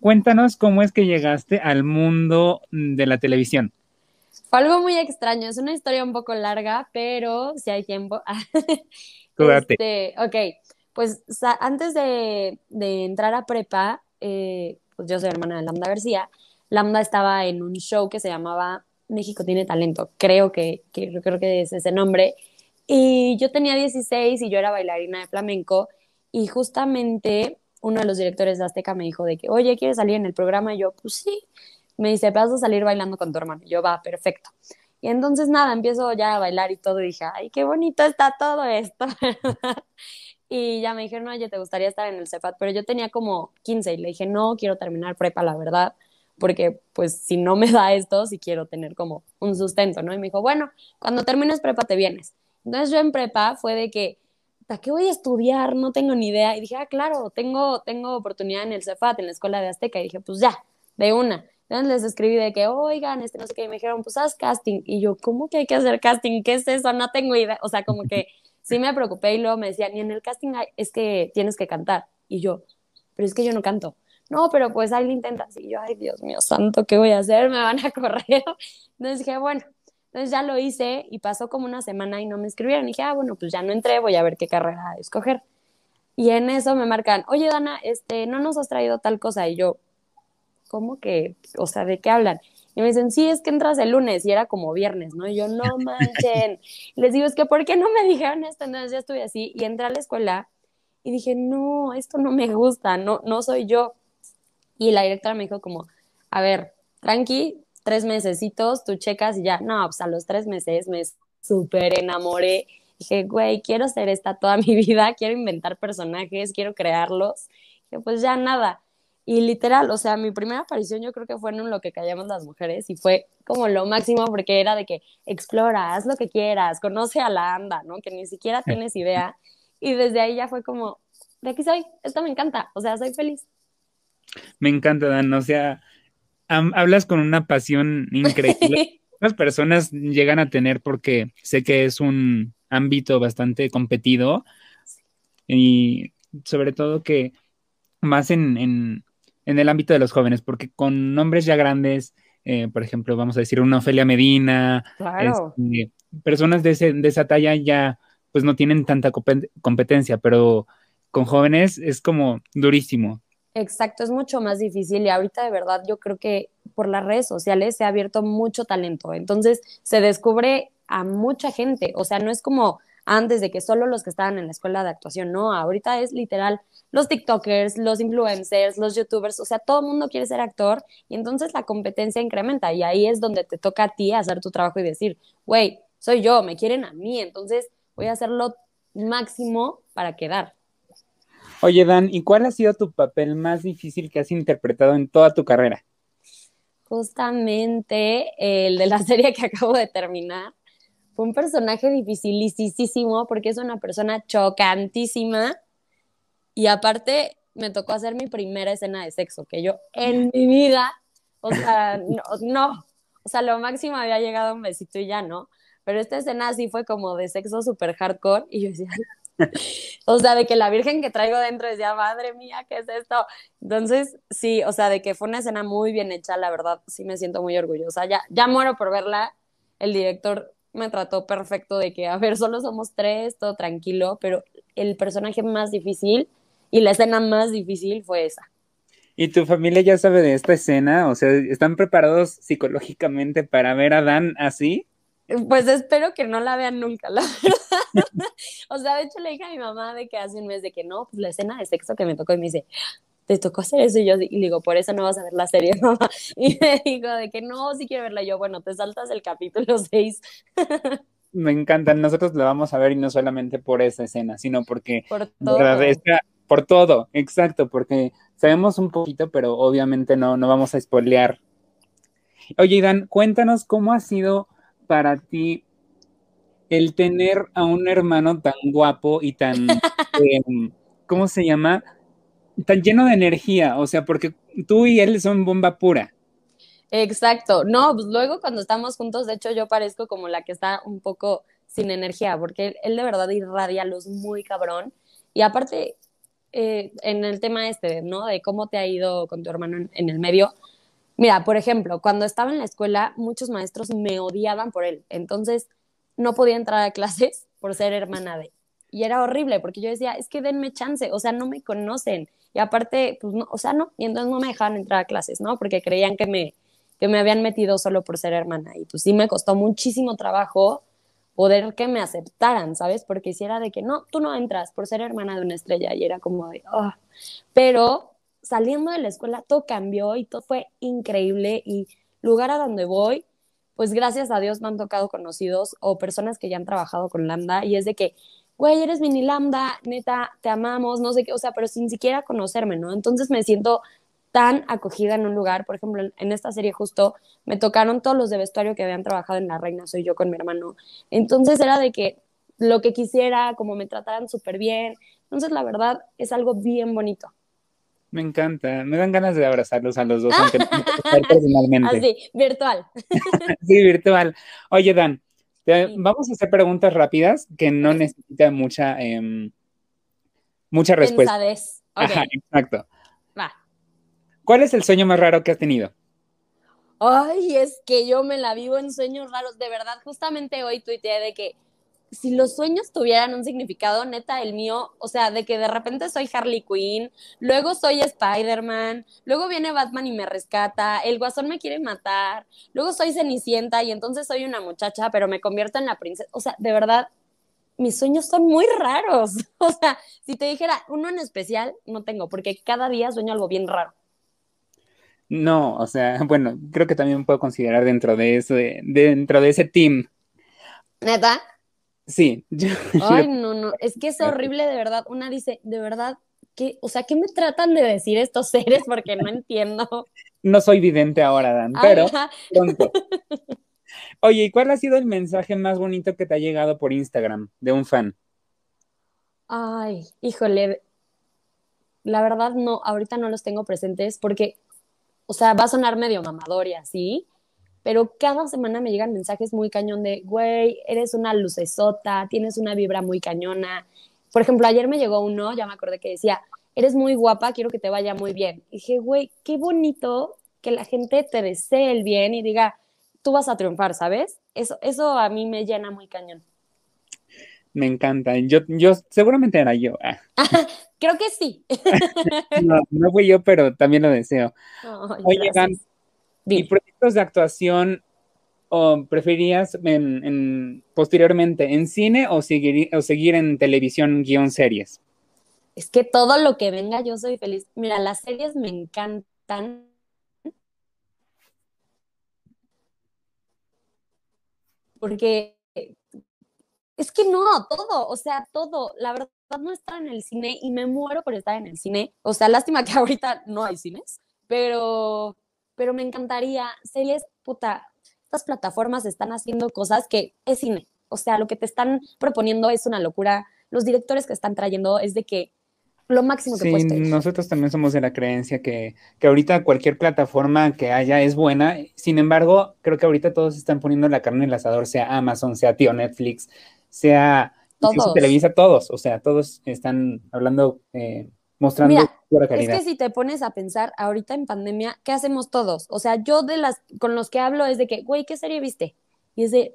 Cuéntanos cómo es que llegaste al mundo de la televisión. Fue algo muy extraño, es una historia un poco larga, pero si hay tiempo. Este, ok, pues antes de, entrar a prepa, eh, pues yo soy hermana de Lambda García, Lambda estaba en un show que se llamaba México tiene talento, creo que, que creo que es ese nombre, y yo tenía 16 y yo era bailarina de flamenco, y justamente uno de los directores de Azteca me dijo de que, oye, ¿quieres salir en el programa? Y yo, pues sí. Me dice, vas a salir bailando con tu hermano. Y yo, va, perfecto. Y entonces nada, empiezo ya a bailar y todo, y dije, ay, qué bonito está todo esto, Y ya me dijeron, oye, ¿te gustaría estar en el CEFAT? Pero yo tenía como 15 y le dije, no, quiero terminar prepa, la verdad, porque pues si no me da esto, si quiero tener como un sustento, ¿no? Y me dijo, bueno, cuando termines prepa te vienes. Entonces yo en prepa fue de que, ¿a qué voy a estudiar? No tengo ni idea. Y dije, ah, claro, tengo, tengo oportunidad en el CEFAT, en la escuela de Azteca. Y dije, pues ya, de una. Entonces les escribí de que, oigan, este no sé qué, y me dijeron, pues haz casting. Y yo, ¿cómo que hay que hacer casting? ¿Qué es eso? No tengo idea. O sea, como que sí me preocupé y luego me decían, y en el casting es que tienes que cantar. Y yo, pero es que yo no canto. No, pero pues ahí lo intentas. Y yo, ay, Dios mío santo, ¿qué voy a hacer? Me van a correr. Entonces dije, bueno, entonces ya lo hice y pasó como una semana y no me escribieron. Y dije, ah, bueno, pues ya no entré, voy a ver qué carrera escoger. Y en eso me marcan, oye, Dana, este, no nos has traído tal cosa. Y yo, ¿cómo que? O sea, ¿de qué hablan? Y me dicen, sí, es que entras el lunes y era como viernes, ¿no? Y yo, no manchen. les digo, es que, ¿por qué no me dijeron esto? Entonces ya estuve así y entré a la escuela y dije, no, esto no me gusta, no, no soy yo. Y la directora me dijo como, a ver, tranqui, tres mesecitos, tú checas y ya, no, pues a los tres meses me súper enamoré. Dije, güey, quiero ser esta toda mi vida, quiero inventar personajes, quiero crearlos. Dije, pues ya nada. Y literal, o sea, mi primera aparición yo creo que fue en lo que callamos las mujeres y fue como lo máximo porque era de que explora, haz lo que quieras, conoce a la anda, ¿no? Que ni siquiera tienes idea. Y desde ahí ya fue como, de aquí soy, esto me encanta, o sea, soy feliz. Me encanta, Dan, o sea, hablas con una pasión increíble. Las personas llegan a tener porque sé que es un ámbito bastante competido y sobre todo que más en, en el ámbito de los jóvenes, porque con nombres ya grandes, eh, por ejemplo, vamos a decir una Ofelia Medina, este, personas de, de, esa talla ya pues no tienen tanta competencia, pero con jóvenes es como durísimo. Exacto, es mucho más difícil y ahorita de verdad yo creo que por las redes sociales se ha abierto mucho talento, entonces se descubre a mucha gente, o sea, no es como antes de que solo los que estaban en la escuela de actuación, no, ahorita es literal los TikTokers, los influencers, los YouTubers, o sea, todo el mundo quiere ser actor y entonces la competencia incrementa y ahí es donde te toca a ti hacer tu trabajo y decir, güey, soy yo, me quieren a mí, entonces voy a hacer lo máximo para quedar. Oye, Dan, ¿y cuál ha sido tu papel más difícil que has interpretado en toda tu carrera? Justamente el de la serie que acabo de terminar fue un personaje dificilísimo porque es una persona chocantísima y aparte me tocó hacer mi primera escena de sexo, que yo en mi vida, o sea, no, o sea, lo máximo había llegado un besito y ya no, pero esta escena sí fue como de sexo súper hardcore y yo decía, o sea, de que la virgen que traigo dentro decía, madre mía, ¿qué es esto? Entonces, sí, o sea, de que fue una escena muy bien hecha, la verdad, sí me siento muy orgullosa. Ya, ya muero por verla. El director me trató perfecto de que, a ver, solo somos tres, todo tranquilo, pero el personaje más difícil y la escena más difícil fue esa. ¿Y tu familia ya sabe de esta escena? O sea, ¿están preparados psicológicamente para ver a Dan así? Pues espero que no la vean nunca, la verdad. o sea, de hecho le dije a mi mamá de que hace un mes de que no, pues la escena de sexo que me tocó y me dice, te tocó hacer eso y yo y digo, por eso no vas a ver la serie, mamá. Y me dijo de que no, sí quiero verla. yo, bueno, te saltas el capítulo 6. me encanta, nosotros la vamos a ver y no solamente por esa escena, sino porque por todo. por todo, exacto, porque sabemos un poquito, pero obviamente no, no vamos a spoilear. Oye, Iván, cuéntanos cómo ha sido para ti el tener a un hermano tan guapo y tan, em, ¿cómo se llama? tan lleno de energía, o sea, porque tú y él son bomba pura. Exacto, no, pues luego cuando estamos juntos, de hecho yo parezco como la que está un poco sin energía, porque él, de verdad irradia luz muy cabrón. Y aparte, eh, en el tema este, ¿no? De cómo te ha ido con tu hermano en, en el medio. Mira, por ejemplo, cuando estaba en la escuela, muchos maestros me odiaban por él. Entonces, no podía entrar a clases por ser hermana de. Y era horrible porque yo decía, es que denme chance, o sea, no me conocen. Y aparte, pues no, o sea, no, y entonces no me dejaban entrar a clases, ¿no? Porque creían que me, que me habían metido solo por ser hermana. Y pues sí me costó muchísimo trabajo poder que me aceptaran, ¿sabes? Porque si era de que no, tú no entras por ser hermana de una estrella y era como de, oh. pero saliendo de la escuela todo cambió y todo fue increíble y lugar a donde voy, pues gracias a Dios me han tocado conocidos o personas que ya han trabajado con Lambda y es de que, güey, eres mini Lambda, neta, te amamos, no sé qué, o sea, pero sin siquiera conocerme, ¿no? Entonces me siento tan acogida en un lugar. Por ejemplo, en esta serie justo me tocaron todos los de vestuario que habían trabajado en La Reina, soy yo con mi hermano. Entonces era de que lo que quisiera, como me trataran súper bien. Entonces, la verdad, es algo bien bonito. Me encanta, me dan ganas de abrazarlos a los dos, aunque no personalmente. Así, virtual. sí, virtual. Oye, Dan, vamos a hacer preguntas rápidas que no necesitan mucha, eh, mucha respuesta. Okay. Ajá, exacto. ¿Cuál es el sueño más raro que has tenido? Ay, es que yo me la vivo en sueños raros. De verdad, justamente hoy tuiteé de que si los sueños tuvieran un significado, neta, el mío, o sea, de que de repente soy Harley Quinn, luego soy Spider-Man, luego viene Batman y me rescata, el guasón me quiere matar, luego soy Cenicienta y entonces soy una muchacha, pero me convierto en la princesa. O sea, de verdad, mis sueños son muy raros. O sea, si te dijera uno en especial, no tengo, porque cada día sueño algo bien raro. No, o sea, bueno, creo que también puedo considerar dentro de ese, dentro de ese team. ¿Neta? Sí. Ay, no, no, es que es horrible de verdad. Una dice, de verdad, ¿qué, o sea, ¿qué me tratan de decir estos seres? Porque no entiendo. No soy vidente ahora, Dan, pero pronto. Oye, ¿y cuál ha sido el mensaje más bonito que te ha llegado por Instagram de un fan? Ay, híjole, la verdad no, ahorita no los tengo presentes porque o sea, va a sonar medio mamador y así, pero cada semana me llegan mensajes muy cañón de, güey, eres una lucesota, tienes una vibra muy cañona. Por ejemplo, ayer me llegó uno, ya me acordé que decía, eres muy guapa, quiero que te vaya muy bien. Y dije, güey, qué bonito que la gente te desee el bien y diga, tú vas a triunfar, ¿sabes? Eso, eso a mí me llena muy cañón. Me encanta. Yo, yo seguramente era yo. Ah. Creo que sí. no, no fui yo, pero también lo deseo. Oye, Dan, ¿y proyectos de actuación o preferías en, posteriormente en cine o seguir, o seguir en televisión guion series? Es que todo lo que venga yo soy feliz. Mira, las series me encantan. Porque es que no, todo, o sea, todo. La verdad no estar en el cine y me muero por estar en el cine. O sea, lástima que ahorita no hay cines, pero, pero me encantaría. Series, puta, estas plataformas están haciendo cosas que es cine. O sea, lo que te están proponiendo es una locura. Los directores que están trayendo es de que lo máximo que sí, nosotros también somos de la creencia que, que, ahorita cualquier plataforma que haya es buena. Sin embargo, creo que ahorita todos están poniendo la carne en el asador, sea Amazon, sea Tío Netflix, sea todos. Televisa, todos, o sea, todos están hablando, eh, mostrando Mira, calidad. Es que si te pones a pensar, ahorita en pandemia, ¿qué hacemos todos? O sea, yo de las, con los que hablo es de que, güey, ¿qué serie viste? Y es de,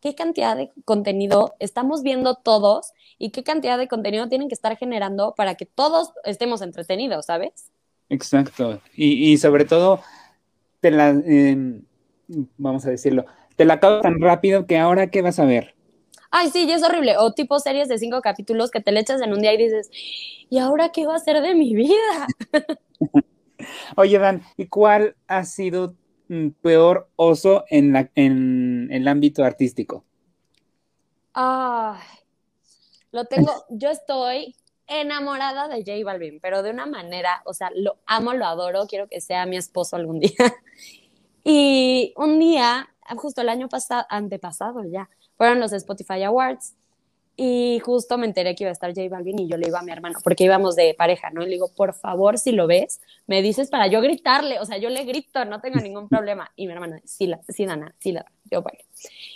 ¿qué cantidad de contenido estamos viendo todos y qué cantidad de contenido tienen que estar generando para que todos estemos entretenidos, ¿sabes? Exacto. Y, y sobre todo, te la, eh, vamos a decirlo, te la acabo tan rápido que ahora, ¿qué vas a ver? Ay, sí, ya es horrible. O tipo series de cinco capítulos que te le echas en un día y dices, ¿y ahora qué va a ser de mi vida? Oye, Dan, ¿y cuál ha sido peor oso en, la, en, el ámbito artístico? Ay, lo tengo, yo estoy enamorada de J Balvin, pero de una manera, o sea, lo amo, lo adoro, quiero que sea mi esposo algún día. Y un día, justo el año pasado, antepasado ya, fueron los Spotify Awards y justo me enteré que iba a estar J Balvin y yo le iba a mi hermano, porque íbamos de pareja, ¿no? Y le digo, por favor, si lo ves, me dices para yo gritarle, o sea, yo le grito, no tengo ningún problema. Y mi hermano, sí, la, sí, Dana, sí, la, yo voy.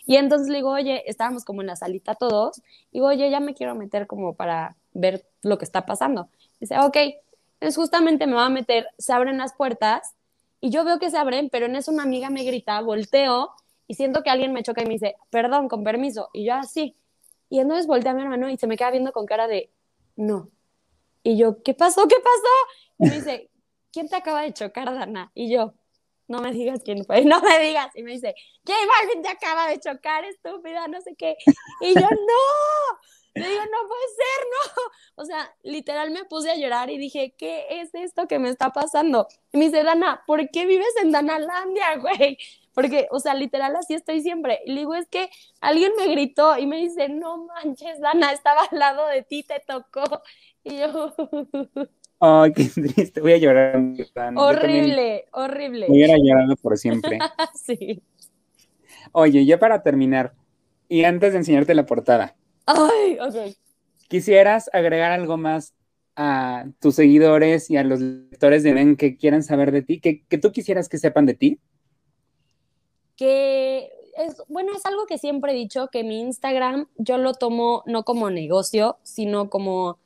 Y entonces le digo, oye, estábamos como en la salita todos, y digo, oye, ya me quiero meter como para ver lo que está pasando. Dice, ok, entonces justamente me va a meter, se abren las puertas y yo veo que se abren, pero en eso una amiga me grita, volteo y siento que alguien me choca y me dice, perdón, con permiso. Y yo así. y entonces voltea a mi hermano y se me queda viendo con cara de, no. Y yo, ¿qué pasó? ¿Qué pasó? Y me dice, ¿quién te acaba de chocar, Dana? Y yo, no me digas quién fue, no me digas. Y me dice, J Balvin te acaba de chocar, estúpida, no sé qué. Y yo, no. Le digo, no puede ser, no. O sea, literal me puse a llorar y dije, ¿qué es esto que me está pasando? Y me dice, Dana, ¿por qué vives en Danalandia, güey? Porque, o sea, literal así estoy siempre. Y le digo, es que alguien me gritó y me dice, no manches, Dana, estaba al lado de ti, te tocó. Y yo... Ay, qué triste. Voy a llorar. Horrible, horrible. Voy a llorar por siempre. sí. Oye, ya para terminar, y antes de enseñarte la portada. Ay, ok. ¿Quisieras agregar algo más a tus seguidores y a los lectores de Ben que quieran saber de ti? ¿Que, que tú quisieras que sepan de ti? Que es, bueno, es algo que siempre he dicho, que mi Instagram yo lo tomo no como negocio, sino como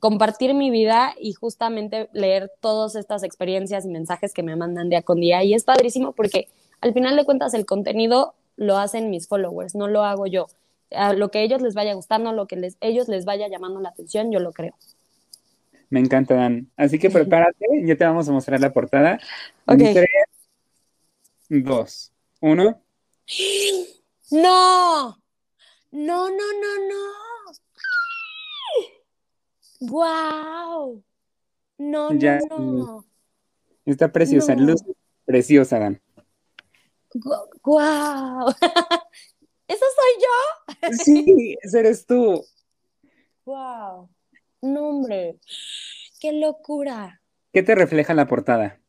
compartir mi vida y justamente leer todas estas experiencias y mensajes que me mandan día con día. Y es padrísimo porque al final de cuentas el contenido lo hacen mis followers, no lo hago yo. A lo que a ellos les vaya gustando, lo que les, ellos les vaya llamando la atención, yo lo creo. Me encanta, Dan. Así que prepárate, ya te vamos a mostrar la portada. Ok. Tres, dos, uno. No, no, no, no, no. ¡Wow! No, Ya, no, no. Está preciosa, No. luz preciosa, Dan. ¡Wow! ¿Eso soy yo? Sí, ese eres tú. ¡Wow! No, hombre. ¡Qué locura! ¿Qué te refleja la portada?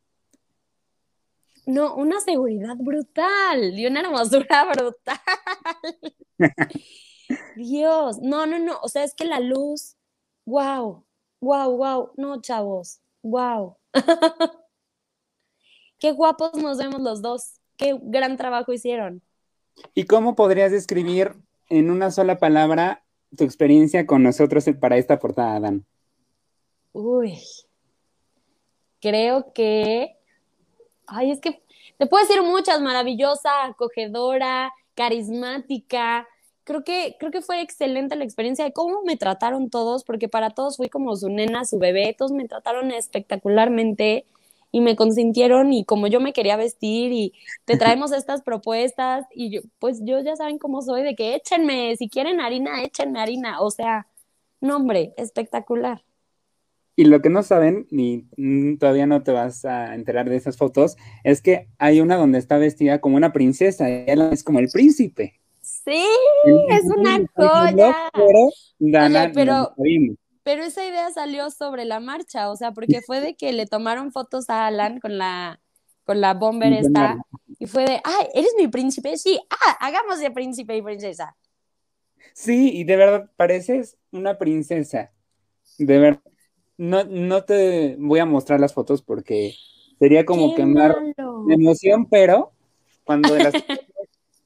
No, una seguridad brutal y una hermosura brutal. Dios, no, no, no. O sea, es que la luz, wow, wow, wow. No, chavos, wow. Qué guapos nos vemos los dos. Qué gran trabajo hicieron. ¿Y cómo podrías describir en una sola palabra tu experiencia con nosotros para esta portada, Dan? Uy, creo que, ay, es que te puedo decir muchas, maravillosa, acogedora, carismática. Creo que, creo que fue excelente la experiencia de cómo me trataron todos, porque para todos fui como su nena, su bebé, todos me trataron espectacularmente y me consintieron y como yo me quería vestir y te traemos estas propuestas y yo, pues yo ya saben cómo soy, de que échenme, si quieren harina, échenme harina, o sea, no hombre, espectacular. Y lo que no saben, ni todavía no te vas a enterar de esas fotos, es que hay una donde está vestida como una princesa, y ella es como el príncipe. Sí, es una joya. Pero, Dana, Oye, pero- no lo vimos. Pero esa idea salió sobre la marcha, o sea, porque fue de que le tomaron fotos a Alan con la, con la bomber esta, y fue de, ay, ¿eres mi príncipe? Sí, ah, hagamos de príncipe y princesa. Sí, y de verdad pareces una princesa. De verdad. No, no te voy a mostrar las fotos porque sería como ¡Qué quemar de emoción, pero cuando las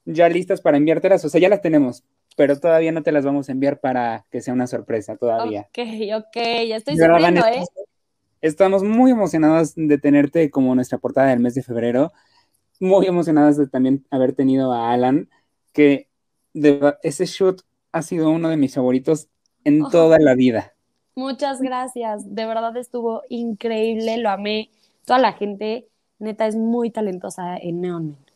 ya listas para enviártelas, o sea, ya las tenemos, pero todavía no te las vamos a enviar para que sea una sorpresa todavía. Ok, ok, ya estoy sufriendo, ¿eh? Estamos muy emocionados de tenerte como nuestra portada del mes de febrero. Muy emocionados de también haber tenido a Alan, que de ese shoot ha sido uno de mis favoritos en toda la vida. Muchas gracias, de verdad estuvo increíble, lo amé. Toda la gente, neta, es muy talentosa en Neon Man.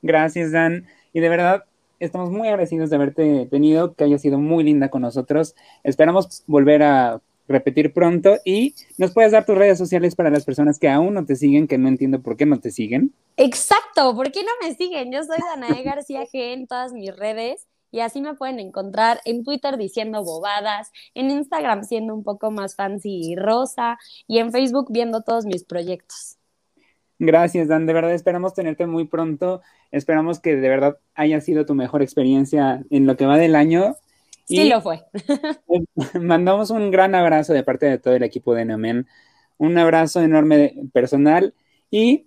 Gracias, Dan. Y de verdad, estamos muy agradecidos de haberte tenido, que haya sido muy linda con nosotros. Esperamos volver a repetir pronto y nos puedes dar tus redes sociales para las personas que aún no te siguen, que no entiendo por qué no te siguen. Exacto, ¿por qué no me siguen? Yo soy Danae García G en todas mis redes y así me pueden encontrar en Twitter diciendo bobadas, en Instagram siendo un poco más fancy y rosa y en Facebook viendo todos mis proyectos. Gracias, Dan. De verdad esperamos tenerte muy pronto. Esperamos que de verdad haya sido tu mejor experiencia en lo que va del año. Sí Y lo fue. mandamos un gran abrazo de parte de todo el equipo de Neomen. Un abrazo enorme de- personal y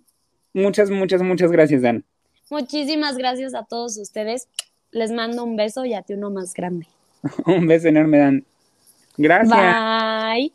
muchas, muchas, muchas gracias, Dan. Muchísimas gracias a todos ustedes. Les mando un beso y a ti uno más grande. Un beso enorme, Dan. Gracias. Bye.